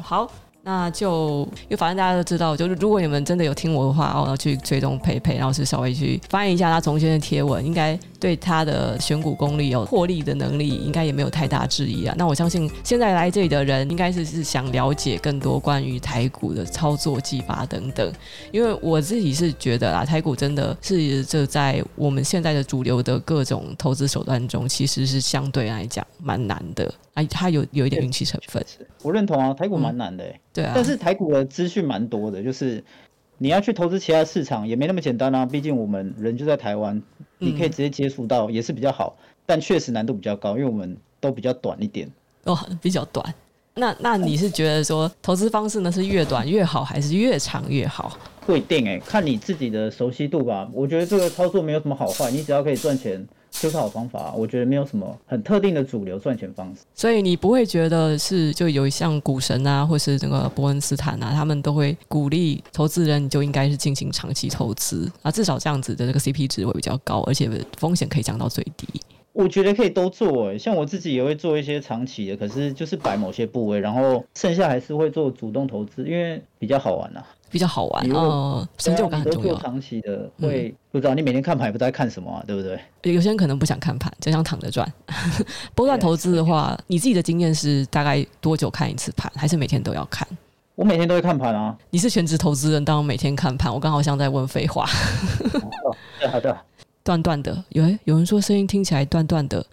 好。那就因为反正大家都知道，就是如果你们真的有听我的话，然后去追踪佩佩，然后是稍微去翻译一下他从前的贴文，应该对他的选股功力有获利的能力，应该也没有太大质疑啊。那我相信现在来这里的人，应该是是想了解更多关于台股的操作技法等等。因为我自己是觉得啊，台股真的是这在我们现在的主流的各种投资手段中，其实是相对来讲蛮难的。啊，它有有一点运气成分，我认同啊，台股蛮难的，欸嗯，对啊，但是台股的资讯蛮多的，就是你要去投资其他市场也没那么简单啊，毕竟我们人就在台湾，你可以直接接触到也是比较好，嗯，但确实难度比较高，因为我们都比较短一点，哦，比较短。那那你是觉得说投资方式呢是越短越好，还是越长越好？不一定哎，看你自己的熟悉度吧。我觉得这个操作没有什么好坏，你只要可以赚钱就是好方法。我觉得没有什么很特定的主流赚钱方式。所以你不会觉得是就有像股神啊，或是这个伯恩斯坦啊，他们都会鼓励投资人，你就应该是进行长期投资啊，至少这样子的这个 CP 值会比较高，而且风险可以降到最低。我觉得可以都做诶，像我自己也会做一些长期的，可是就是摆某些部位，然后剩下还是会做主动投资，因为比较好玩呐、啊，比较好玩哦，成就感很重要。做长期的会、嗯、不知道你每天看盘也不知道在看什么啊，对不对？有些人可能不想看盘，就想躺着赚。波段投资的话，你自己的经验是大概多久看一次盘，还是每天都要看？我每天都会看盘啊。你是全职投资人，当然每天看盘。我刚好像在问废话。好的。断断的，有有人说声音听起来断断的。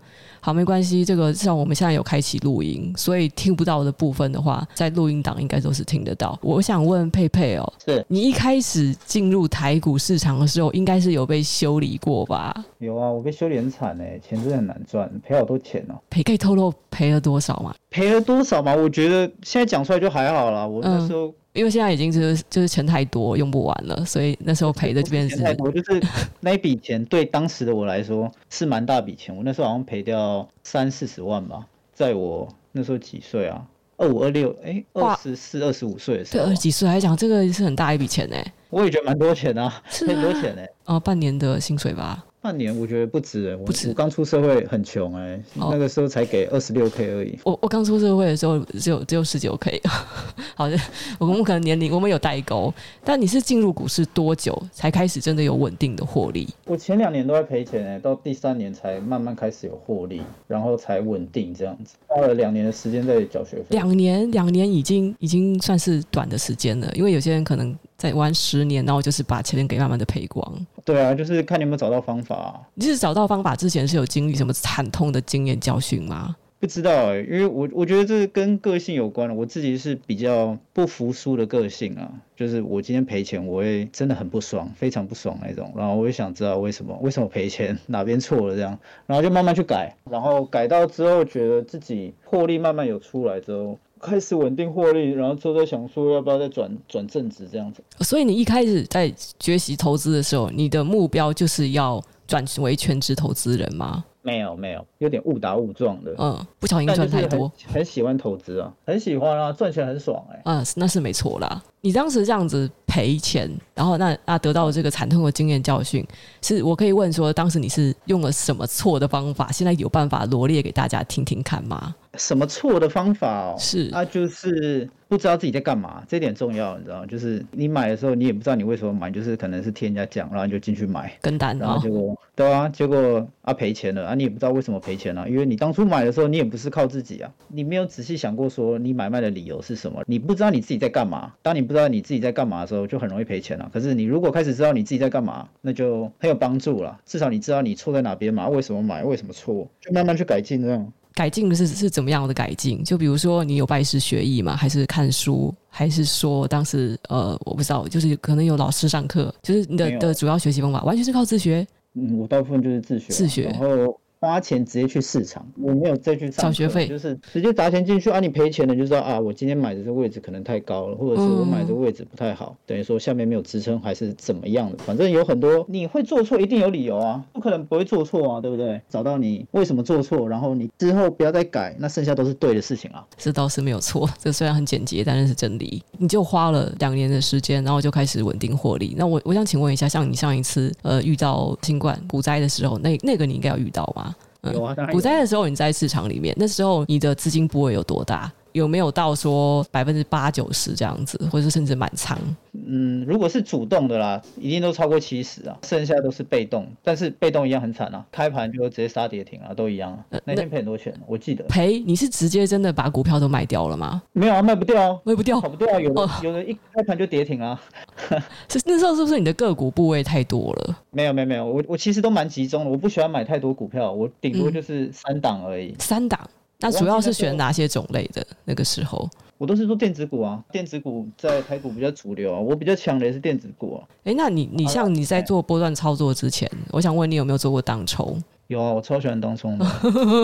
好，没关系，这个至少我们现在有开启录音，所以听不到的部分的话，在录音档应该都是听得到。我想问佩佩哦，是你一开始进入台股市场的时候，应该是有被修理过吧？有啊，我被修理很惨哎，钱真的很难赚，赔好多钱哦。赔可以透露赔了多少吗？赔了多少吗？我觉得现在讲出来就还好啦。我那时候。嗯因为现在已经就是就是钱太多用不完了，所以那时候赔的这边是钱太多，就是那笔钱对当时的我来说是蛮大笔钱。我那时候好像赔掉三四十万吧，在我那时候几岁啊？二五二六，哎，二十四二十五岁的时候，对二十几岁来讲，这个是很大一笔钱哎。我也觉得蛮多钱啊，很多钱哎。哦，半年的薪水吧。半年我觉得不止哎，不止。我刚出社会很穷哎，那个时候才给二十六 K 而已。我我刚出社会的时候只有只有十九 K。好的，我们可能年龄我们有代沟，但你是进入股市多久才开始真的有稳定的获利？我前两年都在赔钱哎，到第三年才慢慢开始有获利，然后才稳定这样子，花了两年的时间在缴学费。两年两年已经已经算是短的时间了，因为有些人可能。再玩十年，然后就是把钱给慢慢的赔光。对啊，就是看你有没有找到方法啊。你是找到方法之前是有经历什么惨痛的经验教训吗？不知道哎、欸，因为我我觉得这跟个性有关。我自己是比较不服输的个性啊，就是我今天赔钱，我会真的很不爽，非常不爽那种。然后我也想知道为什么，为什么赔钱，哪边错了这样，然后就慢慢去改，然后改到之后觉得自己获利慢慢有出来之后。开始稳定获利，然后就在想说要不要再转转正职这样子。所以你一开始在学习投资的时候，你的目标就是要转为全职投资人吗？没有没有，有点误打误撞的。嗯，不小心赚太多。很，很喜欢投资啊，很喜欢啊，赚钱很爽哎、欸。嗯，那是没错啦。你当时这样子赔钱，然后那那得到这个惨痛的经验教训，是我可以问说，当时你是用了什么错的方法？现在有办法罗列给大家听听看吗？什么错的方法哦？是啊，就是不知道自己在干嘛，这点重要，你知道吗？就是你买的时候，你也不知道你为什么买，就是可能是听人家讲，然后你就进去买跟单，然后结果、哦、对啊，结果啊赔钱了啊，你也不知道为什么赔钱了、啊，因为你当初买的时候，你也不是靠自己啊，你没有仔细想过说你买卖的理由是什么，你不知道你自己在干嘛。当你不知道你自己在干嘛的时候，就很容易赔钱了。可是你如果开始知道你自己在干嘛，那就很有帮助了。至少你知道你错在哪边嘛，为什么买，为什么错，就慢慢去改进这样。改进的是是怎么样的改进？就比如说你有拜师学艺吗？还是看书？还是说当时呃我不知道，就是可能有老师上课？就是你的的主要学习方法完全是靠自学？嗯，我大部分就是自学。自学。然后。花钱直接去市场，我没有再去上缴学费，就是直接砸钱进去啊！你赔钱了，就知道啊，我今天买的这个位置可能太高了，或者是我买的位置不太好，嗯、等于说下面没有支撑还是怎么样的，反正有很多你会做错，一定有理由啊，不可能不会做错啊，对不对？找到你为什么做错，然后你之后不要再改，那剩下都是对的事情啊。这倒是没有错，这虽然很简洁，但是是真理。你就花了两年的时间，然后就开始稳定获利。那我我想请问一下，像你上一次呃遇到新冠股灾的时候，那那个你应该要遇到吗？有啊，当然有。股灾的时候你在市场里面，那时候你的资金部位有多大？有没有到说百分之八九十这样子，或者是甚至满仓？嗯，如果是主动的啦，一定都超过七十啊，剩下都是被动，但是被动一样很惨啊，开盘就直接杀跌停啊，都一样啊。那天赔很多钱，我记得赔，你是直接真的把股票都卖掉了吗？没有啊，卖不掉啊，卖不掉，跑不掉啊，有的、哦、有的一开盘就跌停啊。是那时候是不是你的个股部位太多了？没有没有没有，我我其实都蛮集中的，我不喜欢买太多股票，我顶多就是三档而已。嗯、三档，那主要是选哪些种类的？那个时候？我都是做电子股啊，电子股在台股比较主流啊，我比较强的也是电子股啊。哎、欸，那你你像你在做波段操作之前，我想问你有没有做过当冲？有啊，我超喜欢当冲的。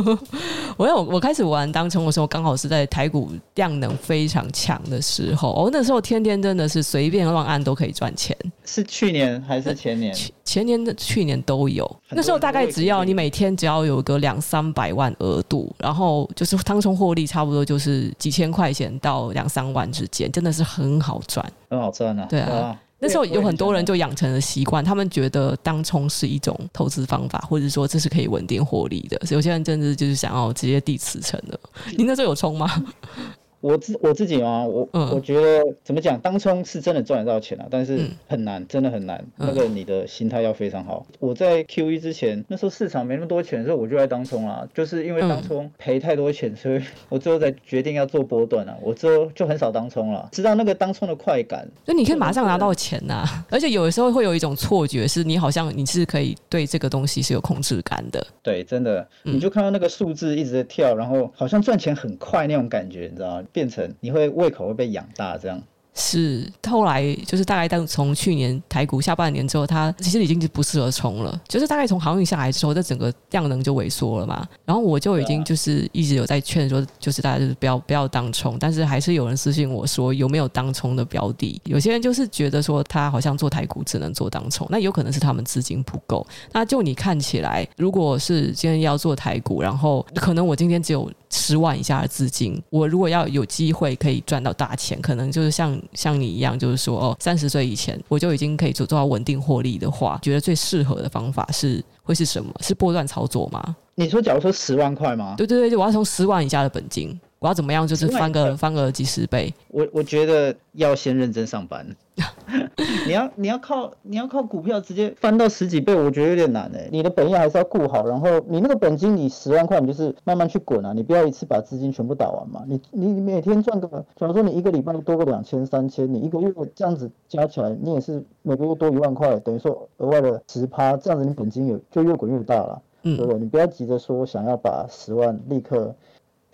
我有我开始玩当冲的时候，刚好是在台股量能非常强的时候。哦，那时候天天真的是随便乱按都可以赚钱。是去年还是前年？前年的去年都有。那时候大概只要你每天只要有个两三百万额度，然后就是当冲获利差不多就是几千块钱到两三万之间，真的是很好赚，很好赚啊。对啊。那时候有很多人就养成了习惯，他们觉得当冲是一种投资方法，或者说这是可以稳定获利的。有些人甚至就是想要直接递辞呈的。你那时候有冲吗？我自我自己啊，我、嗯、我觉得怎么讲，当冲是真的赚得到钱啊，但是很难，嗯、真的很难。那个你的心态要非常好。嗯、我在 QE 之前，那时候市场没那么多钱的时候，我就在当冲啊，就是因为当冲赔太多钱，所以 我最后才决定要做波段啊。我之后就很少当冲了，知道那个当冲的快感。就你可以马上拿到钱呐、啊，而且有的时候会有一种错觉，是你好像你是可以对这个东西是有控制感的。对，真的，你就看到那个数字一直在跳，然后好像赚钱很快那种感觉，你知道吗？变成你会胃口会被养大，这样。是，后来就是大概当从去年台股下半年之后，它其实已经不适合冲了。就是大概从航运下来之后，这整个量能就萎缩了嘛。然后我就已经就是一直有在劝说，就是大家就是不要不要当冲，但是还是有人私信我说有没有当冲的标的。有些人就是觉得说他好像做台股只能做当冲，那有可能是他们资金不够。那就你看起来，如果是今天要做台股，然后可能我今天只有十万以下的资金，我如果要有机会可以赚到大钱，可能就是像。像你一样，就是说哦，三十岁以前我就已经可以做做到稳定获利的话，觉得最适合的方法是会是什么？是波段操作吗？你说，假如说十万块吗？对对对，我要从十万以下的本金，我要怎么样？就是翻个翻个几十倍。我我觉得要先认真上班。你要你要靠你要靠股票直接翻到十几倍，我觉得有点难哎。你的本业还是要顾好，然后你那个本金，你十万块，你就是慢慢去滚啊，你不要一次把资金全部打完嘛。你你每天赚个，假如说你一个礼拜多个两千三千，你一个月这样子加起来，你也是每个月多一万块，等于说额外的十趴，这样子你本金有就越滚越大了，嗯对不对？你不要急着说想要把十万立刻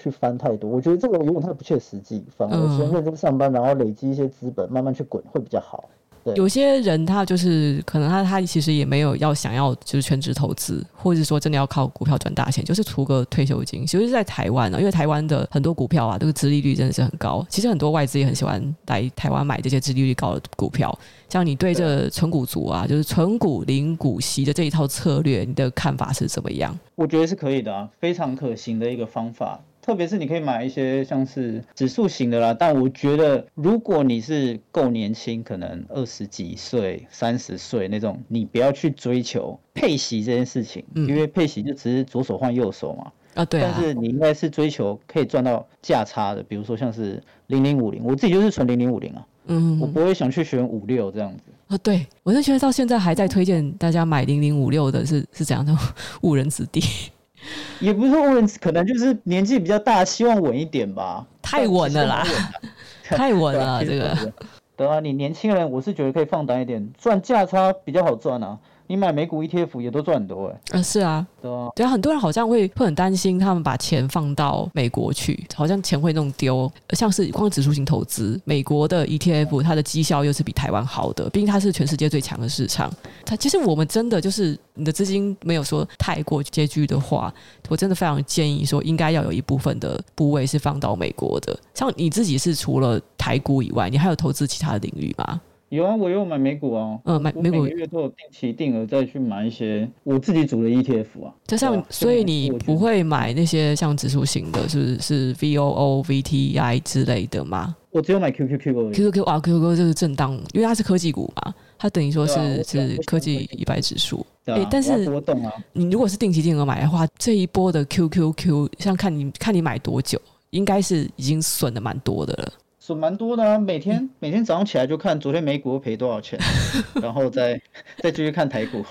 去翻太多，我觉得这个有点太不切实际，反而先认真上班，然后累积一些资本，慢慢去滚会比较好。有些人他就是可能他他其实也没有要想要就是全职投资，或者说真的要靠股票赚大钱，就是图个退休金。其实，在台湾呢，因为台湾的很多股票啊，这个殖利率真的是很高。其实很多外资也很喜欢来台湾买这些殖利率高的股票。像你对这存股族啊，就是存股零股息的这一套策略，你的看法是怎么样？我觉得是可以的啊，非常可行的一个方法。特别是你可以买一些像是指数型的啦，但我觉得如果你是够年轻，可能二十几岁、三十岁那种，你不要去追求配息这件事情，嗯、因为配息就只是左手换右手嘛。啊，对啊。但是你应该是追求可以赚到价差的，比如说像是零零五零，我自己就是存零零五零啊。嗯。我不会想去选五六这样子。啊，对，我就觉得到现在还在推荐大家买零零五六的是是怎样的误人子弟。也不是说问，可能就是年纪比较大，希望稳一点吧。太稳了啦，太稳了，这个。对啊，你年轻人，我是觉得可以放胆一点，赚价差比较好赚啊。你买美股 ETF 也都赚很多哎、欸，啊是啊，对啊，对啊，很多人好像会会很担心，他们把钱放到美国去，好像钱会弄丢。像是光指数型投资，美国的 ETF 它的绩效又是比台湾好的，毕竟它是全世界最强的市场。它其实我们真的就是你的资金没有说太过拮据的话，我真的非常建议说，应该要有一部分的部位是放到美国的。像你自己是除了台股以外，你还有投资其他的领域吗？有啊，我有买美股啊，嗯，买美股，每个月都有定期定额再去买一些我自己组的 ETF 啊。就像，所以你不会买那些像指数型的，是不是是 VOO、VTI 之类的吗？我只有买 QQQ。QQQ 啊，QQQ 就是震荡，因为它是科技股嘛，它等于说是是科技一百指数。哎，但是我懂啊，你如果是定期定额买的话，这一波的 QQQ，像看你看你买多久。应该是已经损的蛮多的了。损蛮多的啊，每天每天早上起来就看昨天美股赔多少钱，然后再再继续看台股，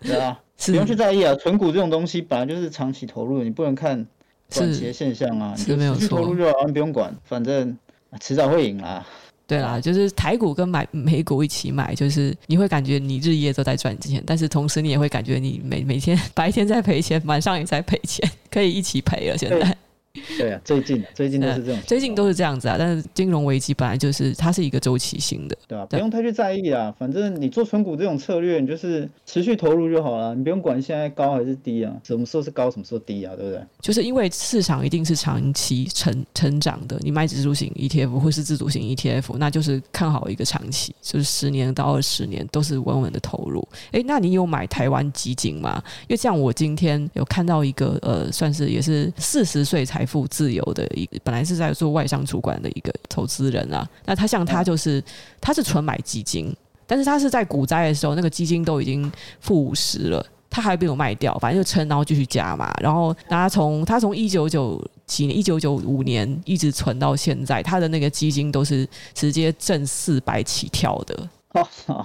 对啊，不用去在意啊。存股这种东西本来就是长期投入，你不能看短期的现象啊，你就持续投入就好，你不用管，反正迟早会赢啦。对啦，就是台股跟买美股一起买，就是你会感觉你日夜都在赚钱，但是同时你也会感觉你每每天 白天在赔钱，晚上也在赔钱，可以一起赔了。现在。对啊，最近最近都是这种，最近都是这样子啊。但是金融危机本来就是它是一个周期性的，对啊，不用太去在意啊。反正你做存股这种策略，你就是持续投入就好了，你不用管现在高还是低啊，什么时候是高，什么时候低啊，对不对？就是因为市场一定是长期成成长的，你买指数型 ETF 或是自主型 ETF，那就是看好一个长期，就是十年到二十年都是稳稳的投入。哎，那你有买台湾基金吗？因为像我今天有看到一个呃，算是也是四十岁才。财富自由的一个，本来是在做外商主管的一个投资人啊。那他像他就是，他是纯买基金，但是他是在股灾的时候，那个基金都已经负五十了，他还没有卖掉，反正就撑，然后继续加嘛。然后他从他从一九九几年、一九九五年一直存到现在，他的那个基金都是直接挣四百起跳的。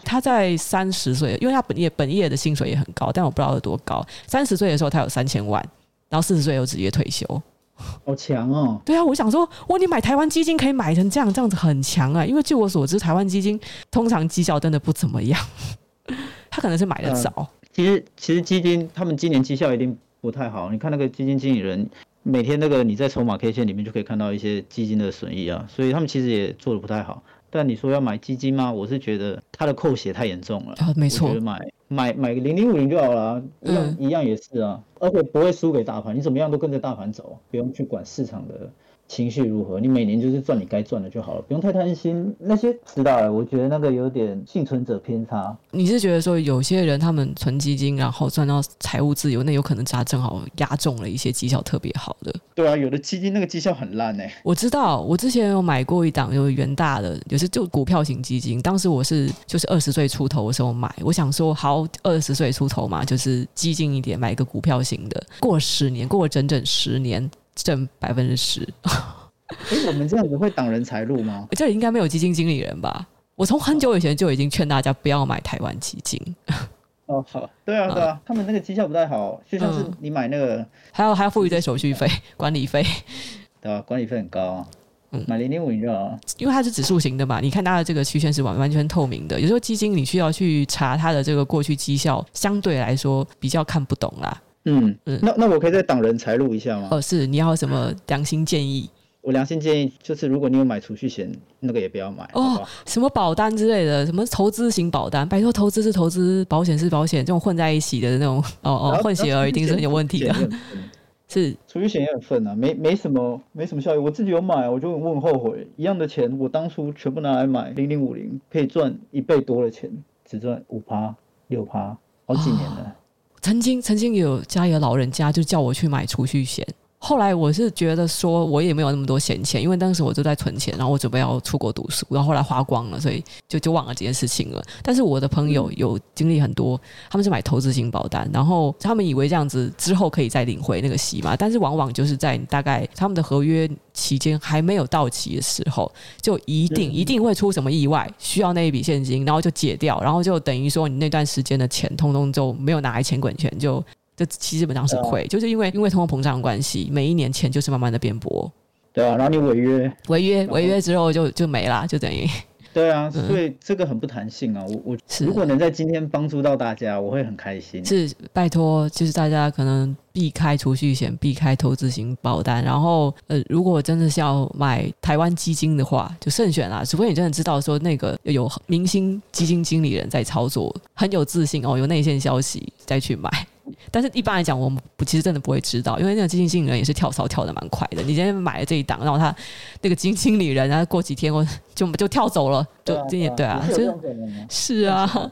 他在三十岁，因为他本业本业的薪水也很高，但我不知道有多高。三十岁的时候他有三千万，然后四十岁又直接退休。好强哦！对啊，我想说，哇，你买台湾基金可以买成这样，这样子很强啊！因为据我所知，台湾基金通常绩效真的不怎么样。他可能是买的早。其实，其实基金他们今年绩效一定不太好。你看那个基金经理人，每天那个你在筹码 K 线里面就可以看到一些基金的损益啊，所以他们其实也做的不太好。但你说要买基金吗？我是觉得它的扣血太严重了。啊，没错。买买买个零零五零就好了，一样、嗯、一样也是啊，而且不会输给大盘，你怎么样都跟着大盘走，不用去管市场的。情绪如何？你每年就是赚你该赚的就好了，不用太贪心。那些知道了，我觉得那个有点幸存者偏差。你是觉得说有些人他们存基金，然后赚到财务自由，那有可能他正好压中了一些绩效特别好的。对啊，有的基金那个绩效很烂哎、欸。我知道，我之前有买过一档有元大的，也是就股票型基金。当时我是就是二十岁出头的时候买，我想说好二十岁出头嘛，就是激进一点，买一个股票型的。过了十年，过了整整十年。挣百分之十，哎，我们这样子会挡人财路吗？这里应该没有基金经理人吧？我从很久以前就已经劝大家不要买台湾基金。哦，好，对啊，对啊，嗯、他们那个绩效不太好，就像是你买那个，嗯、还要还要付一堆手续费、管理费，对吧？管理费很高啊。嗯，买零点五零就好，因为它是指数型的嘛，你看它的这个曲线是完完全透明的。有时候基金你需要去查它的这个过去绩效，相对来说比较看不懂啦。嗯嗯，那那我可以再挡人财路一下吗？哦，是，你要什么良心建议？我良心建议就是，如果你有买储蓄险，那个也不要买哦。好好什么保单之类的，什么投资型保单，拜托，投资是投资，保险是保险，这种混在一起的那种，哦哦，混血儿一定是很有问题的。是储蓄险也很份啊，没没什么没什么效益。我自己有买，我就我很后悔，一样的钱，我当初全部拿来买零零五零，可以赚一倍多的钱，只赚五趴六趴，好几年了。哦曾经曾经有家里的老人家就叫我去买储蓄险，后来我是觉得说我也没有那么多闲钱，因为当时我就在存钱，然后我准备要出国读书，然后后来花光了，所以就就忘了这件事情了。但是我的朋友有经历很多，他们是买投资型保单，然后他们以为这样子之后可以再领回那个息嘛，但是往往就是在大概他们的合约期间还没有到期的时候，就一定一定会出什么意外，需要那一笔现金，然后就解掉，然后就等于说你那段时间的钱通通就没有拿来钱滚钱，就就基本上是亏，就是因为因为通货膨胀的关系，每一年钱就是慢慢的变薄。对啊，然后你违约，违约违约之后就就没啦，就等于。对啊，所以这个很不弹性啊！我我如果能在今天帮助到大家，我会很开心。是拜托，就是大家可能避开储蓄险，避开投资型保单，然后呃，如果真的是要买台湾基金的话，就慎选啦。除非你真的知道说那个有明星基金经理人在操作，很有自信哦，有内线消息再去买。但是一般来讲，我们不其实真的不会知道，因为那个基金经理人也是跳槽跳的蛮快的。你今天买了这一档，然后他那个基金经理人，然后过几天我就就跳走了，就 这也对啊，是是啊。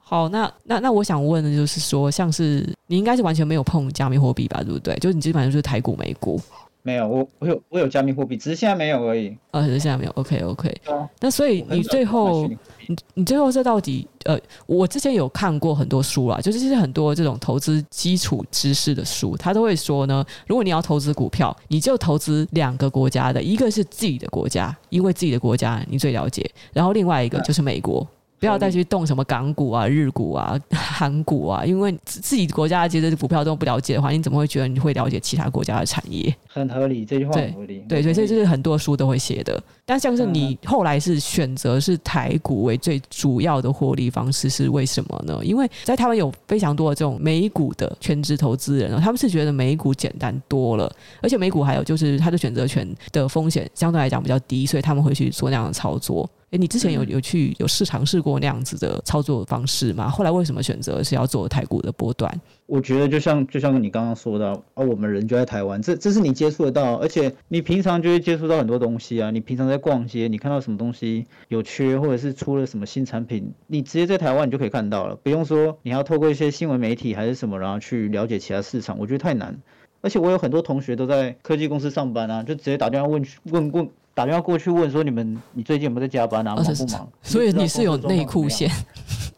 好，那那那我想问的就是说，像是你应该是完全没有碰加密货币吧，对不对？就你基本上就是台股、美股。没有，我我有我有加密货币，只是现在没有而已。呃、哦，只是现在没有。OK OK。那所以你最后，你你最后这到底呃，我之前有看过很多书啊，就是其实很多这种投资基础知识的书，他都会说呢，如果你要投资股票，你就投资两个国家的，一个是自己的国家，因为自己的国家你最了解，然后另外一个就是美国。嗯不要再去动什么港股啊、日股啊、韩股啊，因为自己国家其实股票都不了解的话，你怎么会觉得你会了解其他国家的产业？很合理，这句话很合理。对对，所以这是很多书都会写的。但像是你后来是选择是台股为最主要的获利方式，是为什么呢？因为在台湾有非常多的这种美股的全职投资人，他们是觉得美股简单多了，而且美股还有就是它的选择权的风险相对来讲比较低，所以他们会去做那样的操作。诶，你之前有有去有试尝试过那样子的操作方式吗？后来为什么选择是要做台股的波段？我觉得就像就像你刚刚说的，啊，我们人就在台湾，这这是你接触得到，而且你平常就会接触到很多东西啊。你平常在逛街，你看到什么东西有缺，或者是出了什么新产品，你直接在台湾你就可以看到了，不用说你要透过一些新闻媒体还是什么，然后去了解其他市场，我觉得太难。而且我有很多同学都在科技公司上班啊，就直接打电话问问问。打电话过去问说，你们你最近有没有在加班啊？忙不忙？所以你是有内裤线，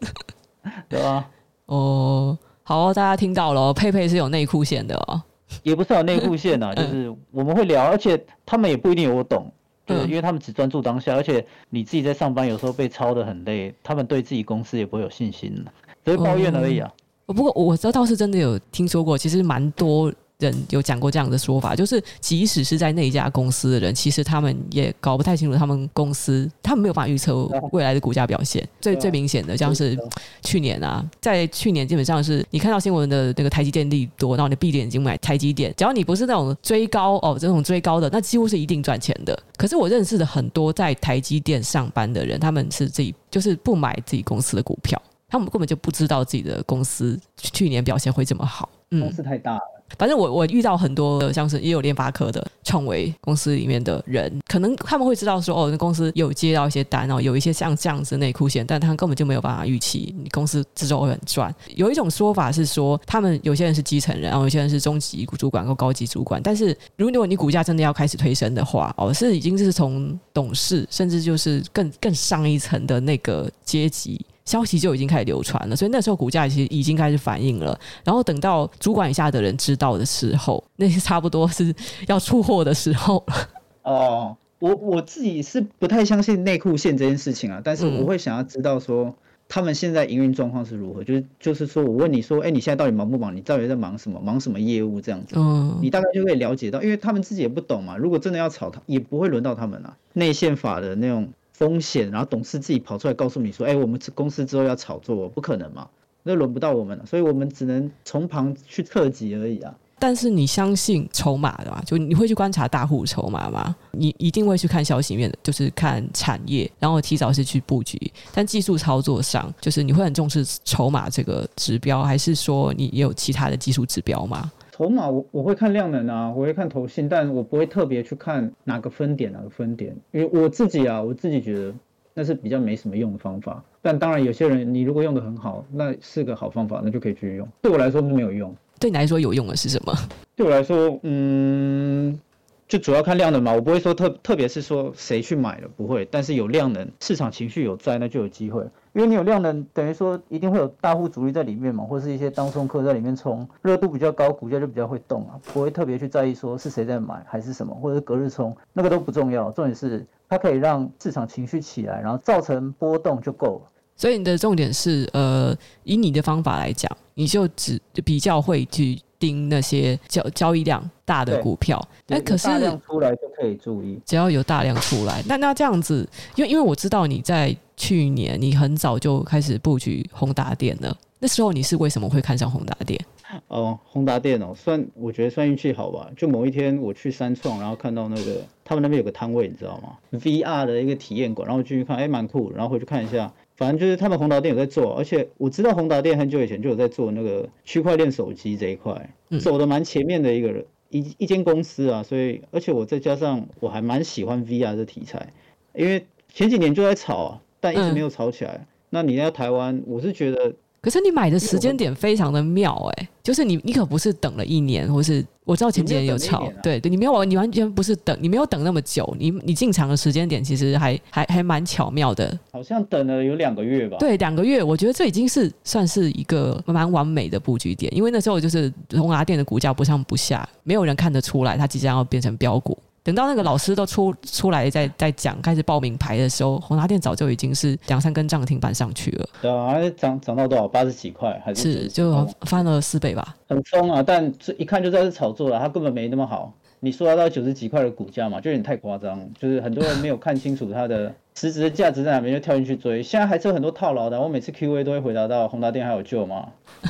对啊。哦，好哦，大家听到了，佩佩是有内裤线的哦。也不是有内裤线啊，就是我们会聊，而且他们也不一定有我懂，对因为他们只专注当下，而且你自己在上班，有时候被操的很累，他们对自己公司也不会有信心，只会抱怨而已啊。不过我这倒是真的有听说过，其实蛮多。人有讲过这样的说法，就是即使是在那一家公司的人，其实他们也搞不太清楚他们公司，他们没有办法预测未来的股价表现。最最明显的，像是去年啊，在去年基本上是你看到新闻的那个台积电利多，然后你闭着眼睛买台积电，只要你不是那种追高哦，这种追高的，那几乎是一定赚钱的。可是我认识的很多在台积电上班的人，他们是自己就是不买自己公司的股票，他们根本就不知道自己的公司去年表现会这么好。嗯，公司太大了。反正我我遇到很多的像是也有联发科的创维公司里面的人，可能他们会知道说哦，那公司有接到一些单哦，有一些像这样子内裤线，但他们根本就没有办法预期你公司之后会很赚。有一种说法是说，他们有些人是基层人，然后有些人是中级主管或高级主管，但是如果你股价真的要开始推升的话，哦，是已经是从董事甚至就是更更上一层的那个阶级。消息就已经开始流传了，所以那时候股价其实已经开始反应了。然后等到主管以下的人知道的时候，那些差不多是要出货的时候了。哦，我我自己是不太相信内裤线这件事情啊，但是我会想要知道说他们现在营运状况是如何。就是就是说我问你说，哎，你现在到底忙不忙？你到底在忙什么？忙什么业务？这样子，嗯，你大概就可以了解到，因为他们自己也不懂嘛。如果真的要炒，他也不会轮到他们啊。内线法的那种。风险，然后董事自己跑出来告诉你说：“哎，我们公司之后要炒作，不可能嘛？那轮不到我们了，所以我们只能从旁去测级而已啊。”但是你相信筹码的吗？就你会去观察大户筹码吗？你一定会去看消息面的，就是看产业，然后提早是去布局。但技术操作上，就是你会很重视筹码这个指标，还是说你也有其他的技术指标吗？筹码我我会看量能啊，我会看投信，但我不会特别去看哪个分点哪个分点，因为我自己啊，我自己觉得那是比较没什么用的方法。但当然有些人你如果用得很好，那是个好方法，那就可以去用。对我来说是没有用。对你来说有用的是什么？对我来说，嗯。就主要看量能嘛，我不会说特特别是说谁去买了不会，但是有量能，市场情绪有在，那就有机会。因为你有量能，等于说一定会有大户主力在里面嘛，或是一些当冲客在里面冲，热度比较高，股价就比较会动啊，不会特别去在意说是谁在买还是什么，或者是隔日冲，那个都不重要，重点是它可以让市场情绪起来，然后造成波动就够了。所以你的重点是，呃，以你的方法来讲，你就只比较会去。盯那些交交易量大的股票，那可是大量出来就可以注意，只要有大量出来，那那这样子，因为因为我知道你在去年你很早就开始布局宏达电了，那时候你是为什么会看上宏达电？哦，宏达电哦，算我觉得算运气好吧，就某一天我去三创，然后看到那个他们那边有个摊位，你知道吗？VR 的一个体验馆，然后进去看，哎，蛮酷，然后回去看一下。反正就是他们宏达店有在做，而且我知道宏达店很久以前就有在做那个区块链手机这一块，走的蛮前面的一个人一一间公司啊，所以而且我再加上我还蛮喜欢 VR 的题材，因为前几年就在炒啊，但一直没有炒起来。那你在台湾，我是觉得可是你买的时间点非常的妙哎、欸，就是你你可不是等了一年，或是我知道前几年有炒，啊、对对，你没有你完全不是等，你没有等那么久，你你进场的时间点其实还还还蛮巧妙的，好像等了有两个月吧？对，两个月，我觉得这已经是算是一个蛮完美的布局点，因为那时候就是宏达电的股价不上不下，没有人看得出来它即将要变成标股。等到那个老师都出出来在在讲开始报名牌的时候，宏达电早就已经是两三根涨停板上去了。对啊，涨涨到多少？八十几块还是？是就翻了四倍吧。很疯啊！但这一看就知道是炒作了，它根本没那么好。你说要到九十几块的股价嘛，就有点太夸张。就是很多人没有看清楚它的 实质的价值在哪边，就跳进去追。现在还是有很多套牢的。我每次 Q A 都会回答到宏达电还有救吗？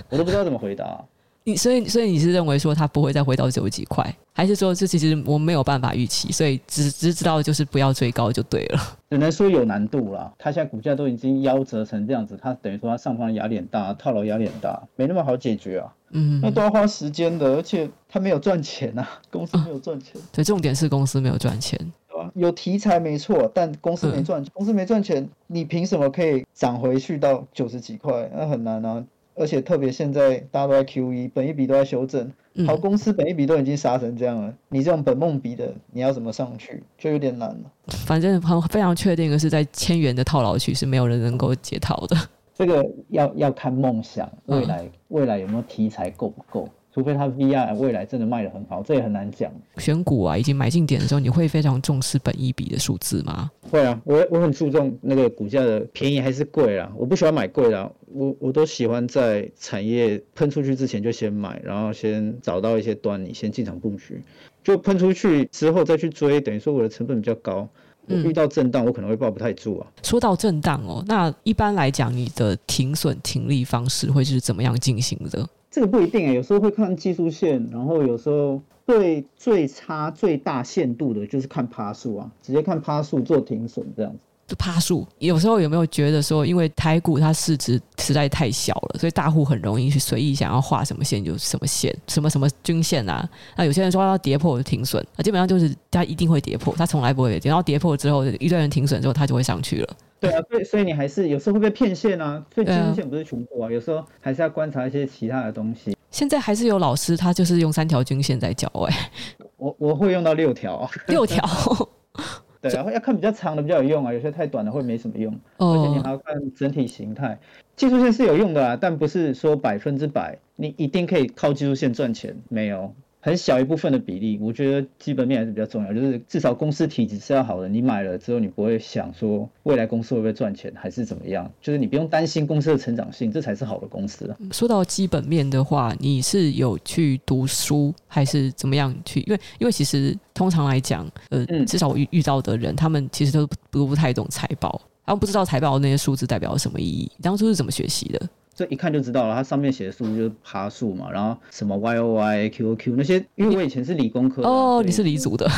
我都不知道怎么回答。你所以所以你是认为说它不会再回到九十几块，还是说这其实我没有办法预期，所以只只知道就是不要追高就对了。只能说有难度啦，它现在股价都已经夭折成这样子，它等于说它上方压力很大，套牢压力很大，没那么好解决啊。嗯，那都要花时间的，而且它没有赚钱啊，公司没有赚钱。对，重点是公司没有赚钱。有题材没错，但公司没赚钱，公司没赚钱，你凭什么可以涨回去到九十几块？那很难啊。而且特别现在大家都在 QE，本一比都在修正，好公司本一比都已经杀成这样了，你这种本梦比的，你要怎么上去，就有点难了。反正很非常确定的是，在千元的套牢区是没有人能够解套的。这个要要看梦想，未来未来有没有题材够不够。除非它 VR 未来真的卖的很好，这也很难讲。选股啊，已经买进点的时候，你会非常重视本一比的数字吗？会啊，我我很注重那个股价的便宜还是贵啦。我不喜欢买贵啦，我我都喜欢在产业喷出去之前就先买，然后先找到一些端倪，先进场布局。就喷出去之后再去追，等于说我的成本比较高。我遇到震荡，我可能会抱不太住啊。说到震荡哦，那一般来讲，你的停损停利方式会是怎么样进行的？这个不一定诶，有时候会看技术线，然后有时候最最差最大限度的就是看趴数啊，直接看趴数做停损这样子。就趴数，有时候有没有觉得说，因为台股它市值实在太小了，所以大户很容易去随意想要画什么线就什么线，什么什么均线啊？那有些人说要跌破就停损，那基本上就是它一定会跌破，它从来不会跌，然后跌破之后一堆人停损之后，它就会上去了。对啊，所以所以你还是有时候会被骗线啊，所以均线不是全部啊，有时候还是要观察一些其他的东西。现在还是有老师，他就是用三条均线在教哎，我我会用到六条，六条，对，然后要看比较长的比较有用啊，有些太短的会没什么用，而且你还要看整体形态。技术线是有用的啊，但不是说百分之百你一定可以靠技术线赚钱，没有。很小一部分的比例，我觉得基本面还是比较重要，就是至少公司体质是要好的。你买了之后，你不会想说未来公司会不会赚钱，还是怎么样？就是你不用担心公司的成长性，这才是好的公司。说到基本面的话，你是有去读书，还是怎么样去？因为因为其实通常来讲，呃，至少我遇遇到的人，他们其实都不不太懂财报，他们不知道财报那些数字代表什么意义。你当初是怎么学习的？这一看就知道了，它上面写的数字就是爬数嘛，然后什么 Y O Y Q O Q 那些，因为我以前是理工科哦，你是理组的，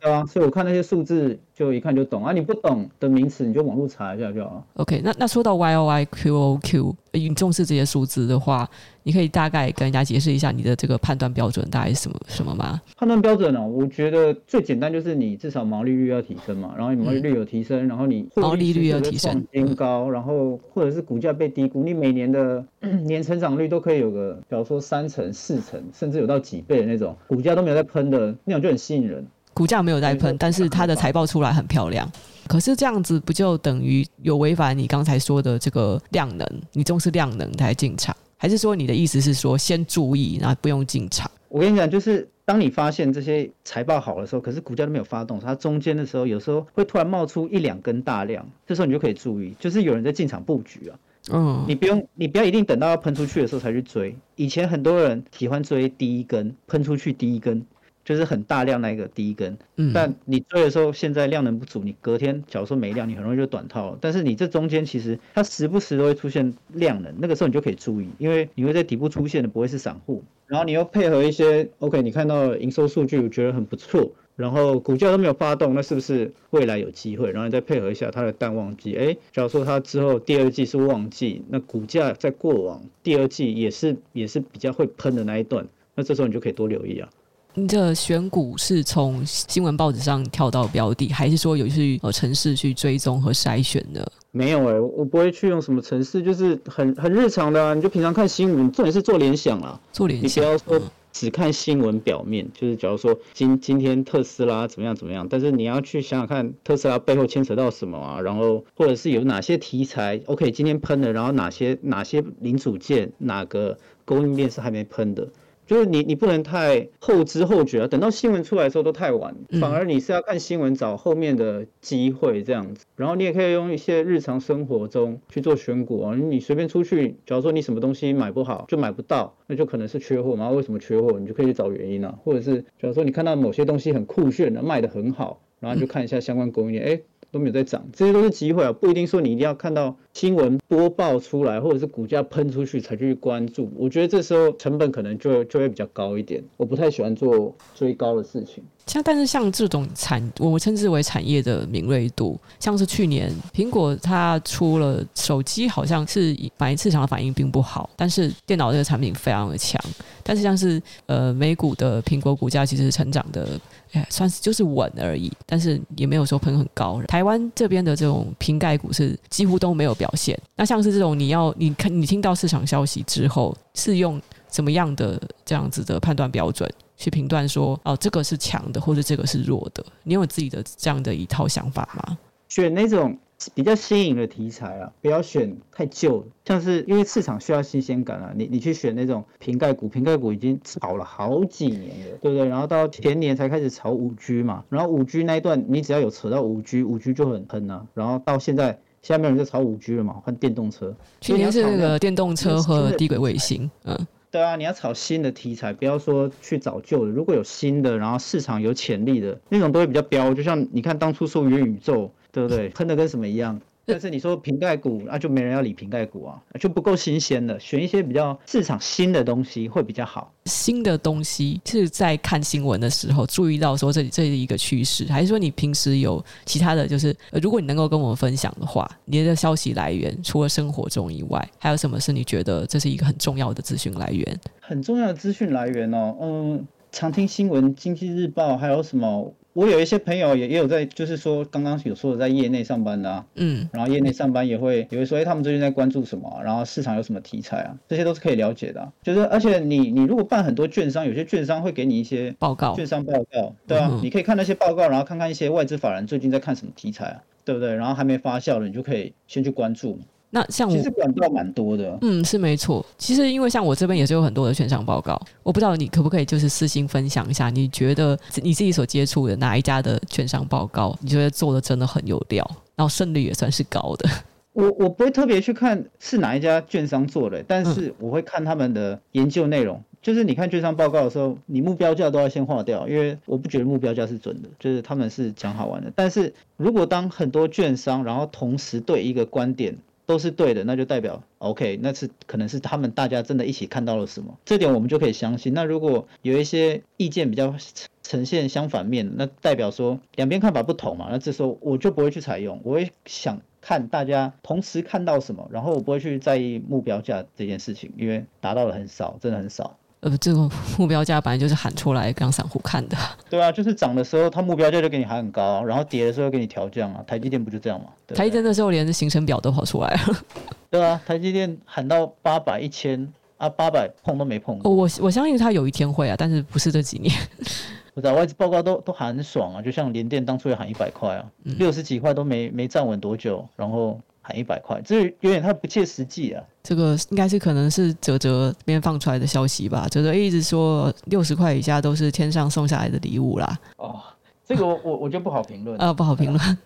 对啊，所以我看那些数字就一看就懂啊，你不懂的名词你就网络查一下就好了。OK，那那说到 Y O Y Q O Q，你重视这些数字的话。你可以大概跟人家解释一下你的这个判断标准大概是什么什么吗？判断标准呢、哦？我觉得最简单就是你至少毛利率要提升嘛，然后你毛利率有提升，嗯、然后你毛利率要提升，新高，然后或者是股价被低估，你每年的 年成长率都可以有个，比如说三成、四成，甚至有到几倍的那种，股价都没有在喷的那种就很吸引人。股价没有在喷，但是它的财报出来很漂亮。可是这样子不就等于有违反你刚才说的这个量能？你重视量能才进场。还是说你的意思是说先注意，然后不用进场？我跟你讲，就是当你发现这些财报好的时候，可是股价都没有发动，它中间的时候有时候会突然冒出一两根大量，这时候你就可以注意，就是有人在进场布局啊。嗯，你不用，你不要一定等到要喷出去的时候才去追。以前很多人喜欢追第一根喷出去第一根。就是很大量那一个第一根，嗯，但你追的时候，现在量能不足，你隔天假如说没量，你很容易就短套了。但是你这中间其实它时不时都会出现量能，那个时候你就可以注意，因为你会在底部出现的不会是散户，然后你又配合一些 OK，你看到营收数据我觉得很不错，然后股价都没有发动，那是不是未来有机会？然后你再配合一下它的淡旺季，哎，假如说它之后第二季是旺季，那股价在过往第二季也是也是比较会喷的那一段，那这时候你就可以多留意啊。你的选股是从新闻报纸上跳到标的，还是说有去呃城市去追踪和筛选的？没有哎、欸，我不会去用什么城市，就是很很日常的啊。你就平常看新闻，重点是做联想啦，做联想。你不要说只看新闻表面，嗯、就是假如说今今天特斯拉怎么样怎么样，但是你要去想想看特斯拉背后牵扯到什么啊，然后或者是有哪些题材，OK，今天喷了，然后哪些哪些零组件，哪个供应链是还没喷的。就是你，你不能太后知后觉啊！等到新闻出来的时候都太晚，反而你是要看新闻找后面的机会这样子。然后你也可以用一些日常生活中去做选股啊。你随便出去，假如说你什么东西买不好，就买不到，那就可能是缺货嘛。为什么缺货？你就可以去找原因啊。或者是假如说你看到某些东西很酷炫的，卖得很好，然后你就看一下相关供应链，哎。都没有在涨，这些都是机会啊，不一定说你一定要看到新闻播报出来，或者是股价喷出去才去关注。我觉得这时候成本可能就就会比较高一点。我不太喜欢做追高的事情。像但是像这种产，我们称之为产业的敏锐度，像是去年苹果它出了手机，好像是反映市场的反应并不好，但是电脑这个产品非常的强。但是像是呃美股的苹果股价其实成长的，哎，算是就是稳而已，但是也没有说喷很高。台湾这边的这种瓶盖股是几乎都没有表现。那像是这种你要你看你听到市场消息之后，是用什么样的这样子的判断标准？去评断说哦，这个是强的，或者这个是弱的，你有自己的这样的一套想法吗？选那种比较新颖的题材啊，不要选太旧的，像是因为市场需要新鲜感啊，你你去选那种瓶盖股，瓶盖股已经炒了好几年了，对不对？然后到前年才开始炒五 G 嘛，然后五 G 那一段你只要有扯到五 G，五 G 就很喷啊，然后到现在现在没有人在炒五 G 了嘛，换电动车，去年是那个电动车和低轨卫星，嗯。对啊，你要炒新的题材，不要说去找旧的。如果有新的，然后市场有潜力的那种，都会比较飙。就像你看当初说元宇宙，对不对？喷的跟什么一样。但是你说瓶盖股，那、啊、就没人要理瓶盖股啊，就不够新鲜的，选一些比较市场新的东西会比较好。新的东西是在看新闻的时候注意到说这这是一个趋势，还是说你平时有其他的就是，如果你能够跟我们分享的话，你的消息来源除了生活中以外，还有什么是你觉得这是一个很重要的资讯来源？很重要的资讯来源哦，嗯，常听新闻，经济日报还有什么？我有一些朋友也也有在，就是说刚刚有说的在业内上班的啊，嗯，然后业内上班也会也会说，哎，他们最近在关注什么啊？然后市场有什么题材啊？这些都是可以了解的啊。就是而且你你如果办很多券商，有些券商会给你一些报告，券商报告，对啊，你可以看那些报告，然后看看一些外资法人最近在看什么题材啊，对不对？然后还没发酵的，你就可以先去关注。那像我其实管道蛮多的，嗯，是没错。其实因为像我这边也是有很多的券商报告，我不知道你可不可以就是私信分享一下，你觉得你自己所接触的哪一家的券商报告，你觉得做的真的很有料，然后胜率也算是高的。我我不会特别去看是哪一家券商做的，但是我会看他们的研究内容。嗯、就是你看券商报告的时候，你目标价都要先划掉，因为我不觉得目标价是准的，就是他们是讲好玩的。但是如果当很多券商然后同时对一个观点。都是对的，那就代表 OK，那是可能是他们大家真的一起看到了什么，这点我们就可以相信。那如果有一些意见比较呈现相反面，那代表说两边看法不同嘛，那这时候我就不会去采用，我会想看大家同时看到什么，然后我不会去在意目标价这件事情，因为达到的很少，真的很少。呃，这个目标价本来就是喊出来让散户看的。对啊，就是涨的时候，它目标价就给你喊很高，然后跌的时候给你调降啊。台积电不就这样吗？台积电那时候连行程表都跑出来了。对啊，台积电喊到八百、一千啊，八百碰都没碰。过，我我相信它有一天会啊，但是不是这几年。不知道外资报告都都喊很爽啊，就像联电当初也喊一百块啊，六十几块都没没站稳多久，然后。喊一百块，这有点太不切实际啊！这个应该是可能是哲哲这边放出来的消息吧？哲哲一直说六十块以下都是天上送下来的礼物啦。哦，这个我我我就不好评论啊，不好评论。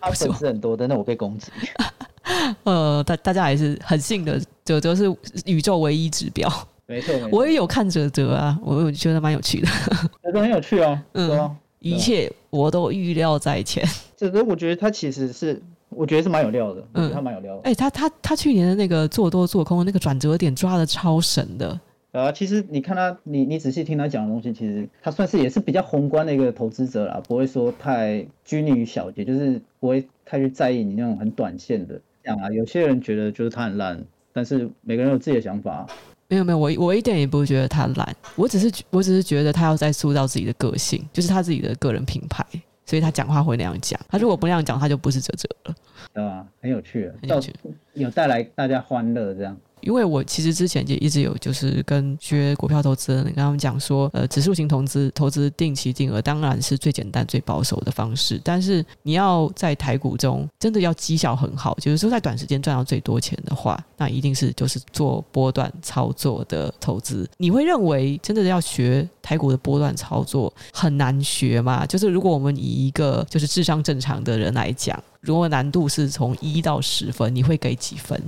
他 粉丝很多的，那我被攻击。呃，大大家还是很信的，哲哲是宇宙唯一指标。没错，没错，我也有看哲哲啊，我我觉得蛮有趣的。哲哲很有趣啊，嗯，一切我都预料在前。哲哲，我觉得他其实是。我觉得是蛮有料的，嗯，他蛮有料的。哎、欸，他他他去年的那个做多做空的那个转折点抓的超神的。啊，其实你看他，你你仔细听他讲的东西，其实他算是也是比较宏观的一个投资者啦，不会说太拘泥于小节，就是不会太去在意你那种很短线的这样啊。有些人觉得就是他很烂，但是每个人有自己的想法。没有没有，我我一点也不会觉得他烂，我只是我只是觉得他要再塑造自己的个性，就是他自己的个人品牌。所以他讲话会那样讲。他如果不那样讲，他就不是哲哲了。对啊，很有趣，很有趣，有带来大家欢乐这样。因为我其实之前就一直有就是跟学股票投资人跟他们讲说，呃，指数型投资投资定期定额当然是最简单最保守的方式，但是你要在台股中真的要绩效很好，就是说在短时间赚到最多钱的话，那一定是就是做波段操作的投资。你会认为真的要学台股的波段操作很难学吗？就是如果我们以一个就是智商正常的人来讲，如果难度是从一到十分，你会给几分？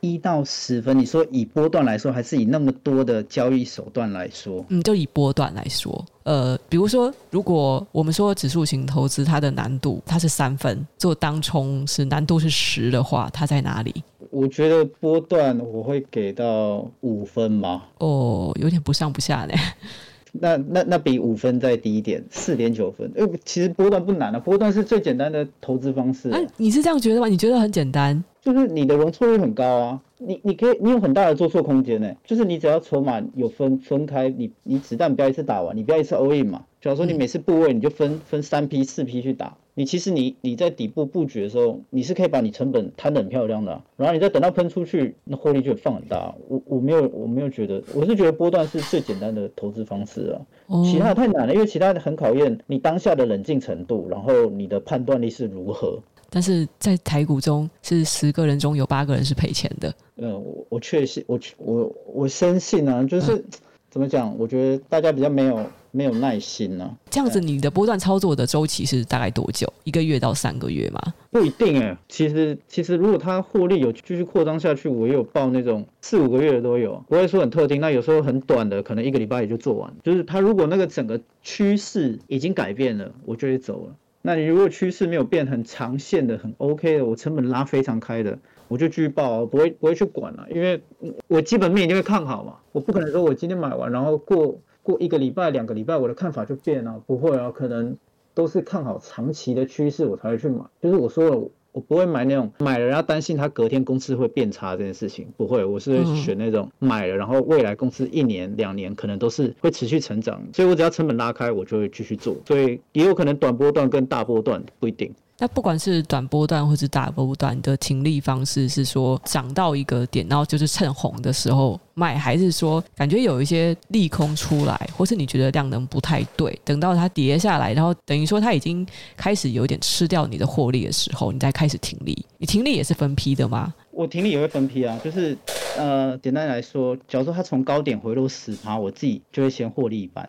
一到十分，你说以波段来说，还是以那么多的交易手段来说？嗯，就以波段来说，呃，比如说，如果我们说指数型投资，它的难度它是三分，做当冲是难度是十的话，它在哪里？我觉得波段我会给到五分吧。哦，有点不上不下呢。那那那比五分再低一点，四点九分。呃，其实波段不难啊，波段是最简单的投资方式。哎，你是这样觉得吗？你觉得很简单？就是你的容错率很高啊，你你可以你有很大的做错空间呢。就是你只要筹码有分分开，你你子弹不要一次打完，你不要一次 all in 嘛。假如说你每次部位你就分分三批四批去打，你其实你你在底部布局的时候，你是可以把你成本摊得很漂亮的啊，然后你再等到喷出去，那获利就放很大。我我没有我没有觉得，我是觉得波段是最简单的投资方式啊，其他的太难了，因为其他的很考验你当下的冷静程度，然后你的判断力是如何。但是在台股中，是十个人中有八个人是赔钱的。嗯，我我确信，我我我深信啊，就是、嗯、怎么讲？我觉得大家比较没有没有耐心呢、啊。这样子，你的波段操作的周期是大概多久？一个月到三个月吗？不一定哎。其实其实，如果它获利有继续扩张下去，我也有报那种四五个月的都有，不会说很特定。那有时候很短的，可能一个礼拜也就做完。就是它如果那个整个趋势已经改变了，我就会走了。那你如果趋势没有变很长线的很 OK 的，我成本拉非常开的，我就继续抱，我不会不会去管了，因为我基本面一定会看好嘛，我不可能说我今天买完，然后过过一个礼拜两个礼拜我的看法就变了，不会啊，可能都是看好长期的趋势我才会去买，就是我说了。我不会买那种买了然后担心它隔天公司会变差这件事情，不会，我是会选那种买了然后未来公司一年两年可能都是会持续成长，所以我只要成本拉开，我就会继续做，所以也有可能短波段跟大波段不一定。那不管是短波段或是大波段的停利方式，是说涨到一个点，然后就是趁红的时候卖，还是说感觉有一些利空出来，或是你觉得量能不太对，等到它跌下来，然后等于说它已经开始有点吃掉你的获利的时候，你再开始停利。你停利也是分批的吗？我停利也会分批啊，就是呃，简单来说，假如说它从高点回落十趴，我自己就会先获利一半。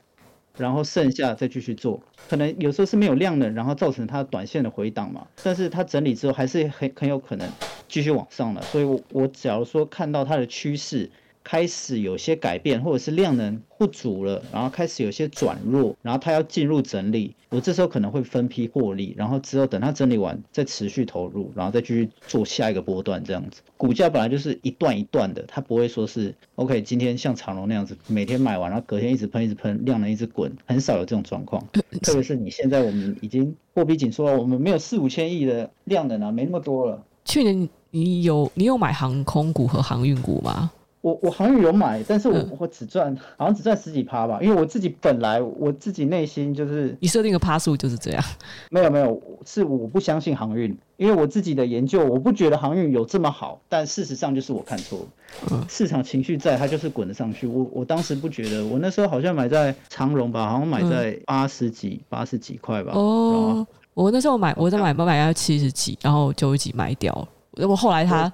然后剩下再继续做，可能有时候是没有量的，然后造成它短线的回档嘛。但是它整理之后还是很很有可能继续往上的，所以我我假如说看到它的趋势。开始有些改变，或者是量能不足了，然后开始有些转弱，然后它要进入整理，我这时候可能会分批获利，然后之后等它整理完再持续投入，然后再继续做下一个波段这样子。股价本来就是一段一段的，它不会说是 OK，今天像长隆那样子，每天买完然后隔天一直喷一直喷，量能一直滚，很少有这种状况。特别是你现在我们已经货币紧缩了，我们没有四五千亿的量能啊，没那么多了。去年你有你有买航空股和航运股吗？我我航运有买，但是我我只赚、嗯、好像只赚十几趴吧，因为我自己本来我自己内心就是你设定的趴数就是这样，没有没有，是我不相信航运，因为我自己的研究，我不觉得航运有这么好，但事实上就是我看错，嗯、市场情绪在，它就是滚了上去。我我当时不觉得，我那时候好像买在长荣吧，好像买在八十几八十几块吧。哦，我那时候买我在买我买要七十几，然后九十几卖掉。如果后来他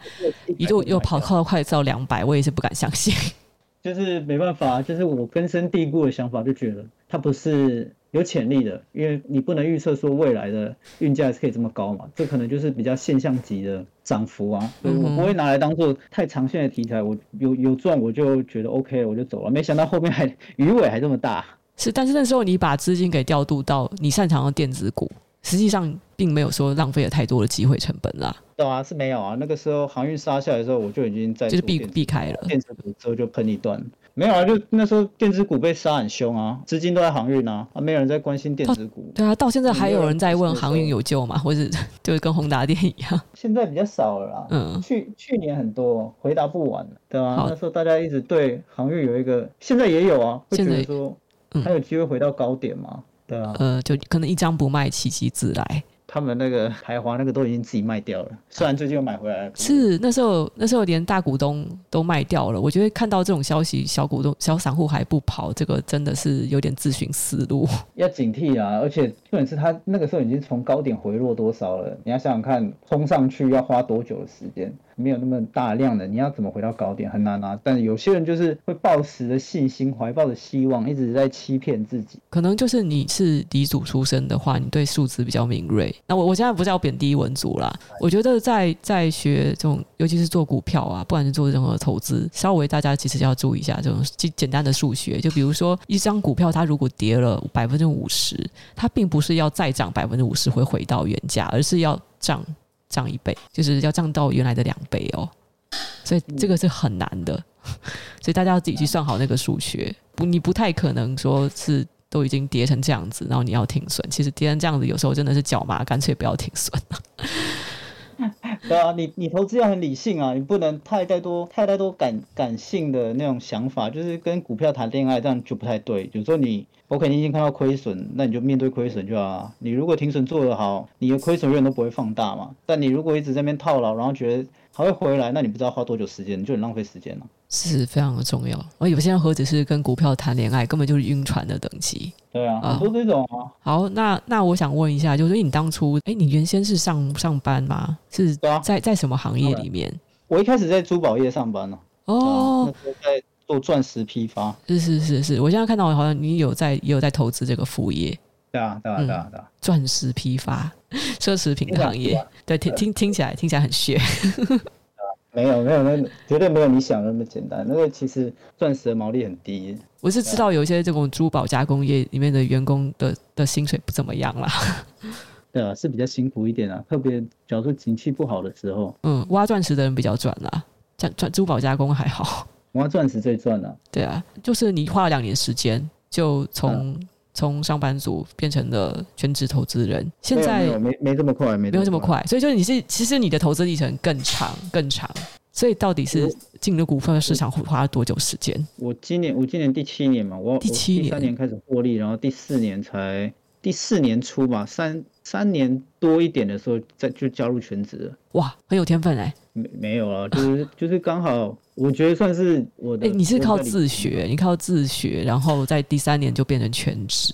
一度又跑靠到快到两百，我也是不敢相信。就是没办法，就是我根深蒂固的想法就觉得它不是有潜力的，因为你不能预测说未来的运价是可以这么高嘛，这可能就是比较现象级的涨幅啊，所以我不会拿来当做太长线的题材。我有有赚我就觉得 OK，我就走了。没想到后面还鱼尾还这么大。是，但是那时候你把资金给调度到你擅长的电子股。实际上并没有说浪费了太多的机会成本啦。对啊，是没有啊。那个时候航运杀下来的时候，我就已经在就是避避开了电子股之后就喷一段。没有啊，就那时候电子股被杀很凶啊，资金都在航运啊，啊，没有人在关心电子股。对啊，到现在还有人在问航运有救吗？或者 就是跟宏达电一样？现在比较少了啦。嗯，去去年很多，回答不完，对吧、啊？那时候大家一直对航运有一个，现在也有啊，会觉得说还有机会回到高点吗？对啊，呃，就可能一张不卖，奇迹自来。他们那个 台华那个都已经自己卖掉了，虽然最近又买回来了。是那时候，那时候连大股东都卖掉了。我觉得看到这种消息，小股东、小散户还不跑，这个真的是有点自寻死路。要警惕啊！而且重点是他那个时候已经从高点回落多少了？你要想想看，冲上去要花多久的时间？没有那么大量的，你要怎么回到高点很难啊。但有些人就是会抱持的信心，怀抱的希望，一直在欺骗自己。可能就是你是理组出身的话，你对数字比较敏锐。那我我现在不是要贬低文组啦，我觉得在在学这种，尤其是做股票啊，不管是做任何投资，稍微大家其实要注意一下这种简简单的数学。就比如说一张股票，它如果跌了百分之五十，它并不是要再涨百分之五十会回到原价，而是要涨。涨一倍，就是要涨到原来的两倍哦，所以这个是很难的，所以大家要自己去算好那个数学。不，你不太可能说是都已经跌成这样子，然后你要停损。其实跌成这样子，有时候真的是脚麻，干脆不要停损。对啊，你你投资要很理性啊，你不能太太多太太多感感性的那种想法，就是跟股票谈恋爱这样就不太对。有时候你我肯定已经看到亏损，那你就面对亏损就好啊。你如果停损做得好，你的亏损永远都不会放大嘛。但你如果一直在那边套牢，然后觉得还会回来，那你不知道花多久时间，你就很浪费时间了。是非常的重要。而有些人何止是跟股票谈恋爱，根本就是晕船的等级。对啊，很多这种啊。好，那那我想问一下，就是你当初，哎，你原先是上上班吗？是在、啊、在什么行业里面？我一开始在珠宝业上班呢。哦，那时候在做钻石批发。是是是是，我现在看到好像你有在也有在投资这个副业。对啊对啊对啊对啊，钻石批发，奢侈品的行业。对，听听听起来听起来很炫。没有没有，那绝对没有你想的那么简单。那个其实钻石的毛利很低。我是知道有一些这种珠宝加工业里面的员工的的薪水不怎么样啦。对啊，是比较辛苦一点啊，特别假如说景气不好的时候。嗯，挖钻石的人比较赚啦，钻钻珠宝加工还好。挖钻石最赚啊。对啊，就是你花了两年时间，就从。从上班族变成了全职投资人，现在没没没这么快，没没有这么快，所以就是你是其实你的投资历程更长更长，所以到底是进入股份市场会花了多久时间？我今年我今年第七年嘛，我第七年，第三年开始获利，然后第四年才第四年初吧，三三年多一点的时候再就加入全职了。哇，很有天分哎！没没有啊，就是 就是刚好。我觉得算是我的。哎、欸，你是靠自学，你靠自学，然后在第三年就变成全职，